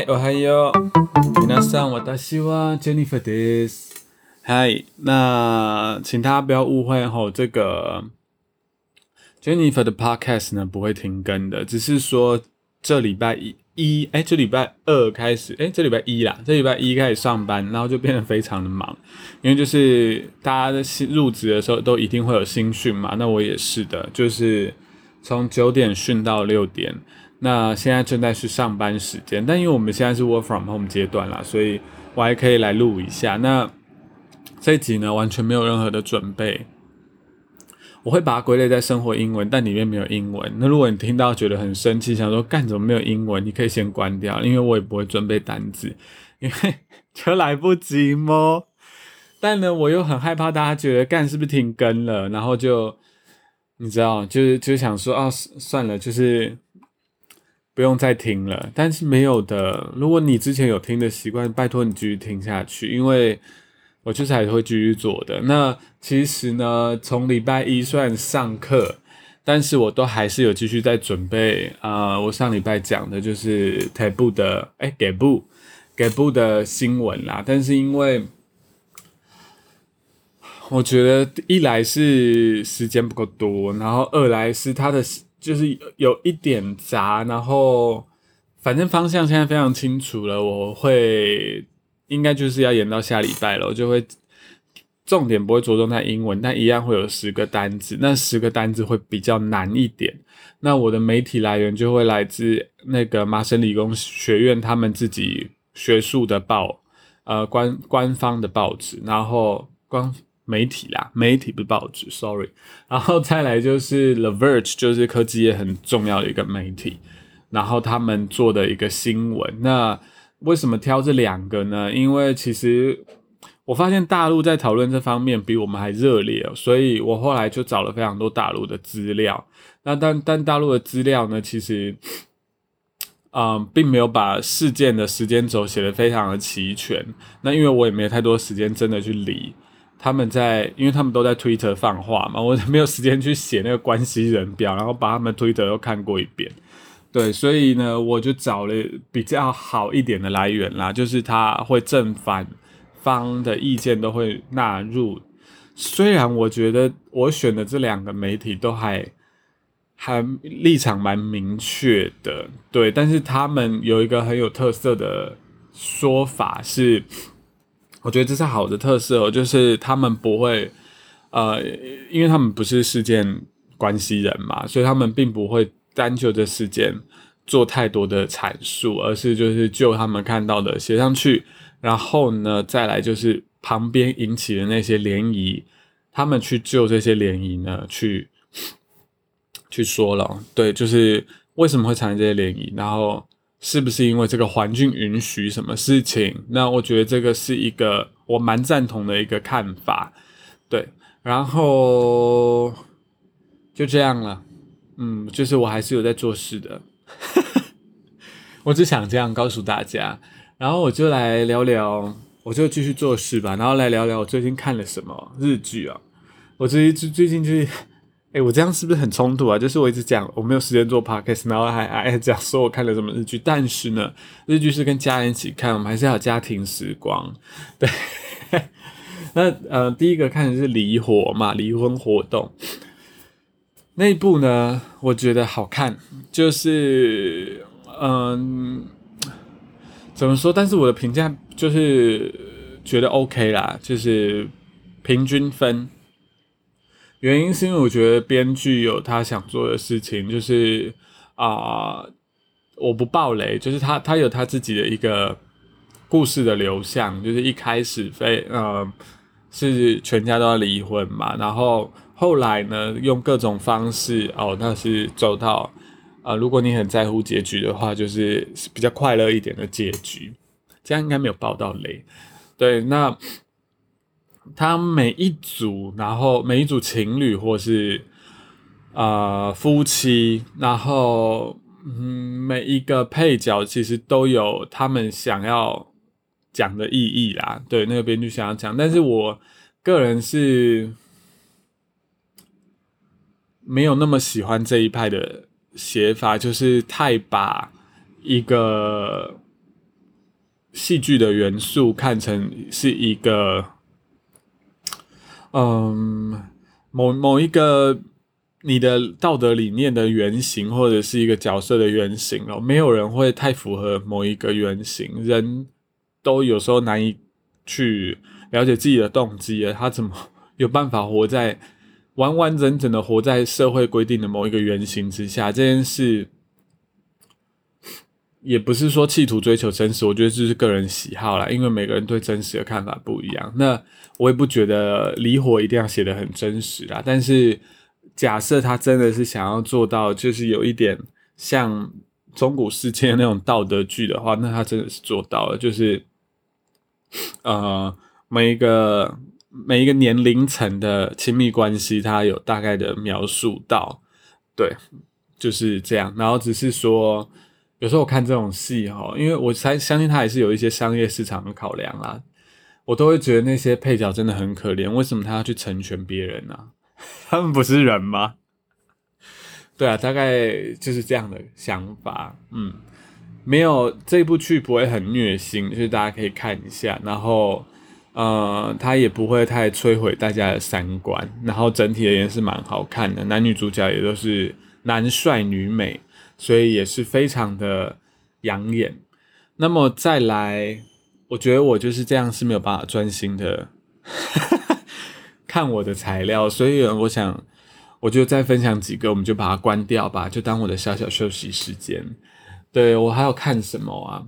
嗨，我还有，皆さん、私は Jennifer です。嗨，那请大家不要误会吼，这个 Jennifer 的 podcast 呢不会停更的，只是说这礼拜一，一哎，这礼拜二开始，哎，这礼拜一啦，这礼拜一开始上班，然后就变得非常的忙，因为就是大家新入职的时候都一定会有新训嘛，那我也是的，就是从九点训到六点。 那现在正在是上班时间，但因为我们现在是 work from home 阶段啦，所以我还可以来录一下。那这一集呢，完全没有任何的准备，我会把它归类在生活英文，但里面没有英文。那如果你听到觉得很生气，想说干怎么没有英文，你可以先关掉，因为我也不会准备单字，因为就来不及么？但呢，我又很害怕大家觉得干是不是停更了，然后就你知道，就是就想说啊，算了，就是。不用再听了，但是没有的。如果你之前有听的习惯，拜托你继续听下去，因为我就是还会继续做的。那其实呢，从礼拜一算上课，但是我都还是有继续在准备啊。我上礼拜讲的就是台布的，哎，给布给布的新闻啦。但是因为我觉得一来是时间不够多，然后二来是他的。就是有一点杂，然后反正方向现在非常清楚了。我会应该就是要演到下礼拜了，我就会重点不会着重在英文，但一样会有十个单字，那十个单字会比较难一点。那我的媒体来源就会来自那个麻省理工学院他们自己学术的报，呃官官方的报纸，然后官。媒体啦，媒体不是报纸，sorry。然后再来就是 The Verge，就是科技业很重要的一个媒体，然后他们做的一个新闻。那为什么挑这两个呢？因为其实我发现大陆在讨论这方面比我们还热烈，所以我后来就找了非常多大陆的资料。那但但大陆的资料呢，其实，嗯，并没有把事件的时间轴写得非常的齐全。那因为我也没有太多时间真的去理。他们在，因为他们都在 Twitter 放话嘛，我没有时间去写那个关系人表，然后把他们 Twitter 都看过一遍。对，所以呢，我就找了比较好一点的来源啦，就是他会正反方的意见都会纳入。虽然我觉得我选的这两个媒体都还还立场蛮明确的，对，但是他们有一个很有特色的说法是。我觉得这是好的特色，就是他们不会，呃，因为他们不是事件关系人嘛，所以他们并不会单就这事件做太多的阐述，而是就是就他们看到的写上去，然后呢，再来就是旁边引起的那些涟漪，他们去就这些涟漪呢，去去说了，对，就是为什么会产生这些涟漪，然后。是不是因为这个环境允许什么事情？那我觉得这个是一个我蛮赞同的一个看法，对。然后就这样了，嗯，就是我还是有在做事的，我只想这样告诉大家。然后我就来聊聊，我就继续做事吧。然后来聊聊我最近看了什么日剧啊？我最最最近就是。哎，我这样是不是很冲突啊？就是我一直讲我没有时间做 podcast，然后还还讲说我看了什么日剧，但是呢，日剧是跟家人一起看，我们还是要家庭时光。对，那呃，第一个看的是《离火》嘛，《离婚活动》那一部呢，我觉得好看，就是嗯，怎么说？但是我的评价就是觉得 OK 啦，就是平均分。原因是因为我觉得编剧有他想做的事情，就是啊，我不爆雷，就是他他有他自己的一个故事的流向，就是一开始非呃是全家都要离婚嘛，然后后来呢用各种方式哦，那是走到啊，如果你很在乎结局的话，就是比较快乐一点的结局，这样应该没有爆到雷，对，那。他每一组，然后每一组情侣或是啊夫妻，然后嗯每一个配角其实都有他们想要讲的意义啦。对，那个编剧想要讲，但是我个人是没有那么喜欢这一派的写法，就是太把一个戏剧的元素看成是一个，嗯，某某一个你的道德理念的原型，或者是一个角色的原型哦。没有人会太符合某一个原型，人都有时候难以去了解自己的动机他怎么有办法活在完完整整的活在社会规定的某一个原型之下？这件事。也不是说企图追求真实，我觉得这是个人喜好啦，因为每个人对真实的看法不一样。那我也不觉得离火一定要写的很真实啦。但是假设他真的是想要做到，就是有一点像中古世界那种道德剧的话，那他真的是做到了。就是呃，每一个每一个年龄层的亲密关系，他有大概的描述到，对，就是这样。然后只是说。有时候我看这种戏哈，因为我才相信他还是有一些商业市场的考量啊，我都会觉得那些配角真的很可怜。为什么他要去成全别人呢？他们不是人吗？对啊，大概就是这样的想法。嗯，没有这部剧不会很虐心，就是大家可以看一下。然后呃，他也不会太摧毁大家的三观。然后整体而言是蛮好看的，男女主角也都是男帅女美。所以也是非常的养眼。那么再来，我觉得我就是这样是没有办法专心的 看我的材料，所以我想我就再分享几个，我们就把它关掉吧，就当我的小小休息时间。对我还要看什么啊？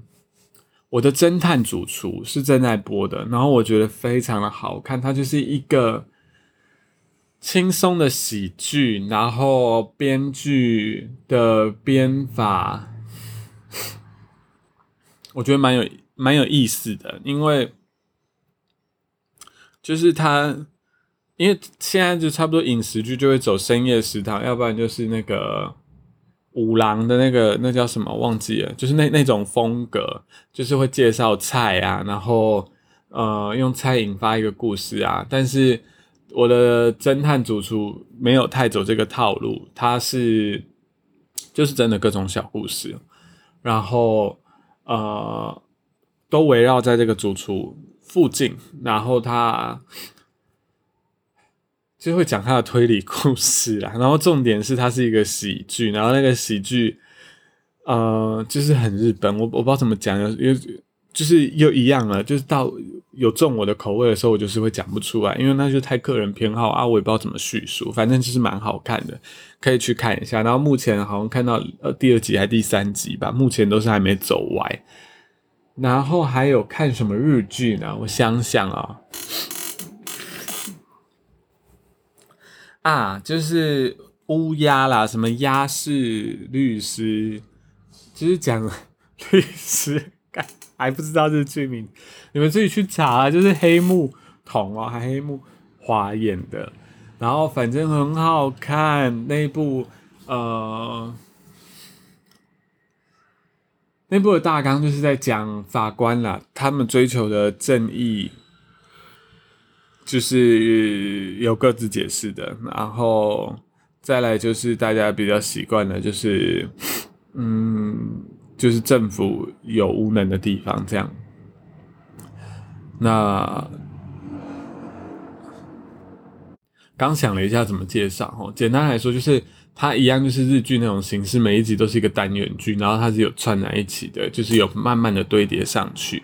我的侦探主厨是正在播的，然后我觉得非常的好看，它就是一个。轻松的喜剧，然后编剧的编法，我觉得蛮有蛮有意思的，因为就是他，因为现在就差不多饮食剧就会走深夜食堂，要不然就是那个五郎的那个那叫什么忘记了，就是那那种风格，就是会介绍菜啊，然后呃用菜引发一个故事啊，但是。我的侦探主厨没有太走这个套路，他是就是真的各种小故事，然后呃都围绕在这个主厨附近，然后他就会讲他的推理故事啦，然后重点是它是一个喜剧，然后那个喜剧呃就是很日本，我我不知道怎么讲，因为就是又一样了，就是到。有中我的口味的时候，我就是会讲不出来，因为那就太个人偏好啊，我也不知道怎么叙述，反正就是蛮好看的，可以去看一下。然后目前好像看到呃第二集还第三集吧，目前都是还没走歪。然后还有看什么日剧呢？我想想啊，啊，就是乌鸦啦，什么鸭式律师，就是讲 律师。还不知道这是剧名，你们自己去查。就是黑木瞳啊，还黑木华演的，然后反正很好看。那部呃，那部的大纲就是在讲法官啦，他们追求的正义，就是有各自解释的。然后再来就是大家比较习惯的，就是嗯。就是政府有无能的地方，这样。那刚想了一下怎么介绍哦，简单来说就是它一样，就是日剧那种形式，每一集都是一个单元剧，然后它是有串在一起的，就是有慢慢的堆叠上去。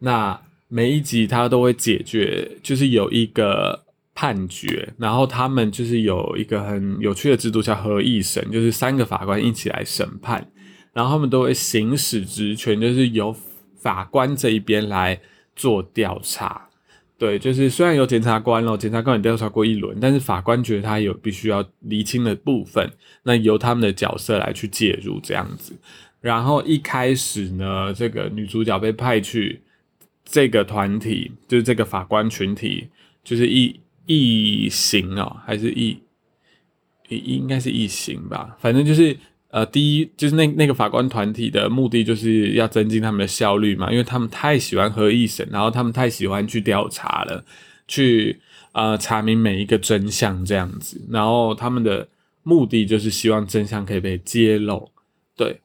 那每一集它都会解决，就是有一个判决，然后他们就是有一个很有趣的制度叫合议审，就是三个法官一起来审判。然后他们都会行使职权，就是由法官这一边来做调查。对，就是虽然有检察官咯，检察官也调查过一轮，但是法官觉得他有必须要厘清的部分，那由他们的角色来去介入这样子。然后一开始呢，这个女主角被派去这个团体，就是这个法官群体，就是异异形哦，还是异应该是异形吧，反正就是。呃，第一就是那那个法官团体的目的就是要增进他们的效率嘛，因为他们太喜欢合议审，然后他们太喜欢去调查了，去呃查明每一个真相这样子，然后他们的目的就是希望真相可以被揭露，对，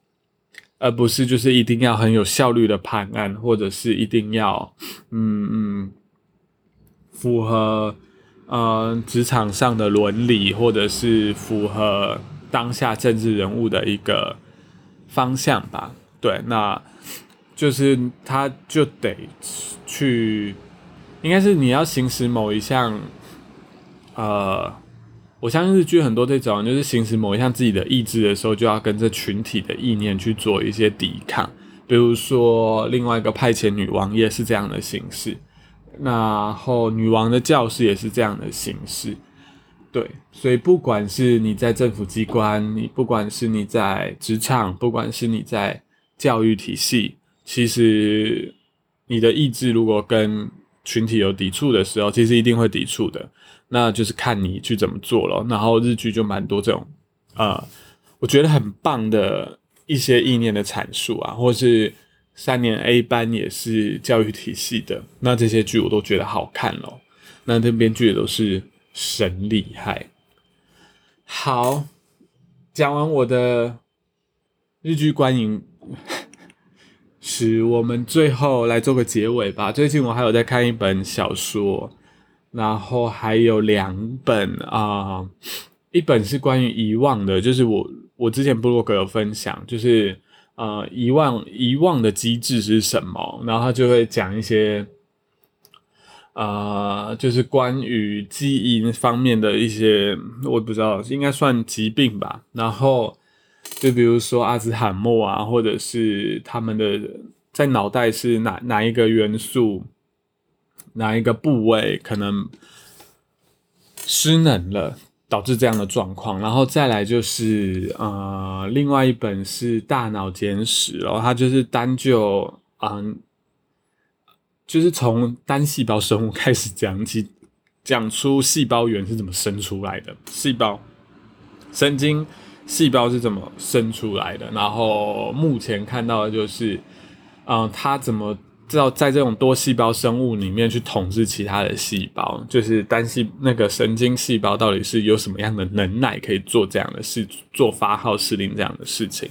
而不是就是一定要很有效率的判案，或者是一定要嗯嗯符合呃职场上的伦理，或者是符合当下政治人物的一个方向吧。对，那就是他就得去，应该是你要行使某一项，呃。我相信日剧很多这种，就是行使某一项自己的意志的时候，就要跟这群体的意念去做一些抵抗。比如说，另外一个派遣女王也是这样的形式，然后女王的教室也是这样的形式。对，所以不管是你在政府机关，你不管是你在职场，不管是你在教育体系，其实你的意志如果跟群体有抵触的时候，其实一定会抵触的。那就是看你去怎么做了，然后日剧就蛮多这种，呃，我觉得很棒的一些意念的阐述啊，或是三年 A 班也是教育体系的，那这些剧我都觉得好看咯。那这编剧也都是神厉害。好，讲完我的日剧观影史，我们最后来做个结尾吧。最近我还有在看一本小说。然后还有两本啊，一本是关于遗忘的，就是我我之前布洛格有分享，就是呃遗忘遗忘的机制是什么，然后他就会讲一些呃就是关于基因方面的一些，我不知道应该算疾病吧。然后就比如说阿兹海默啊，或者是他们的在脑袋是哪哪一个元素。哪一个部位可能失能了，导致这样的状况？然后再来就是呃，另外一本是《大脑简史》，然后它就是单就嗯，就是从单细胞生物开始讲起，讲出细胞源是怎么生出来的，细胞神经细胞是怎么生出来的。然后目前看到的就是，嗯，它怎么。知道在这种多细胞生物里面去统治其他的细胞，就是单细那个神经细胞到底是有什么样的能耐可以做这样的事，做发号施令这样的事情。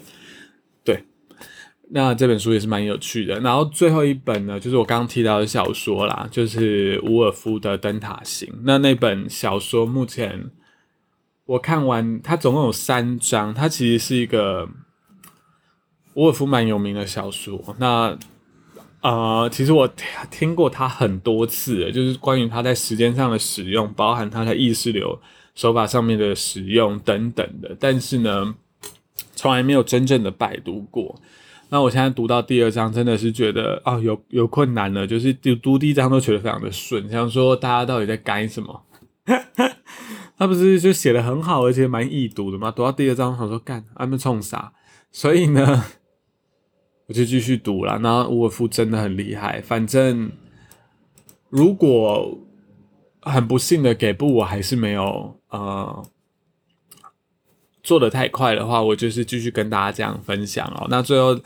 那这本书也是蛮有趣的。然后最后一本呢，就是我刚刚提到的小说啦，就是伍尔夫的《灯塔型》。那那本小说目前我看完，它总共有三章，它其实是一个伍尔夫蛮有名的小说。那呃，其实我听过他很多次，就是关于他在时间上的使用，包含他在意识流手法上面的使用等等的，但是呢，从来没有真正的拜读过。那我现在读到第二章，真的是觉得啊，有有困难了，就是读读第一章都觉得非常的顺，想说大家到底在干什么？他不是就写的很好，而且蛮易读的吗？读到第二章，想说干，他们冲啥？所以呢？我就继续读了，然后伍尔夫真的很厉害。反正如果很不幸的给不我还是没有呃做的太快的话，我就是继续跟大家这样分享哦。那最后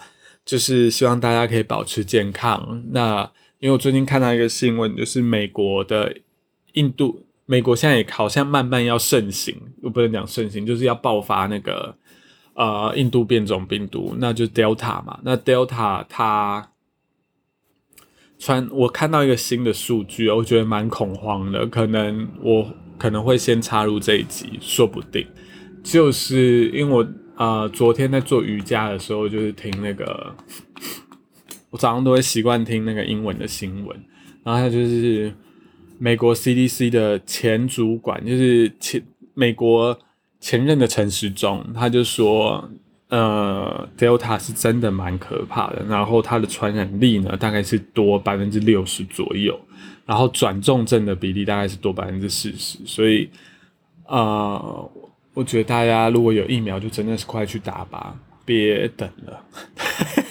就是希望大家可以保持健康。那因为我最近看到一个新闻，就是美国的印度，美国现在也好像慢慢要盛行，我不能讲盛行，就是要爆发那个。呃，印度变种病毒，那就 Delta 嘛。那 Delta 它传，我看到一个新的数据，我觉得蛮恐慌的。可能我可能会先插入这一集，说不定。就是因为我呃，昨天在做瑜伽的时候，就是听那个，我早上都会习惯听那个英文的新闻。然后他就是美国 CDC 的前主管，就是前美国。前任的陈时中，他就说，呃，Delta 是真的蛮可怕的，然后它的传染力呢，大概是多百分之六十左右，然后转重症的比例大概是多百分之四十，所以，呃，我觉得大家如果有疫苗，就真的是快去打吧，别等了，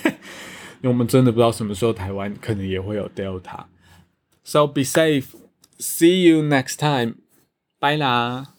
因为我们真的不知道什么时候台湾可能也会有 Delta，so be safe，see you next time. Bye 啦。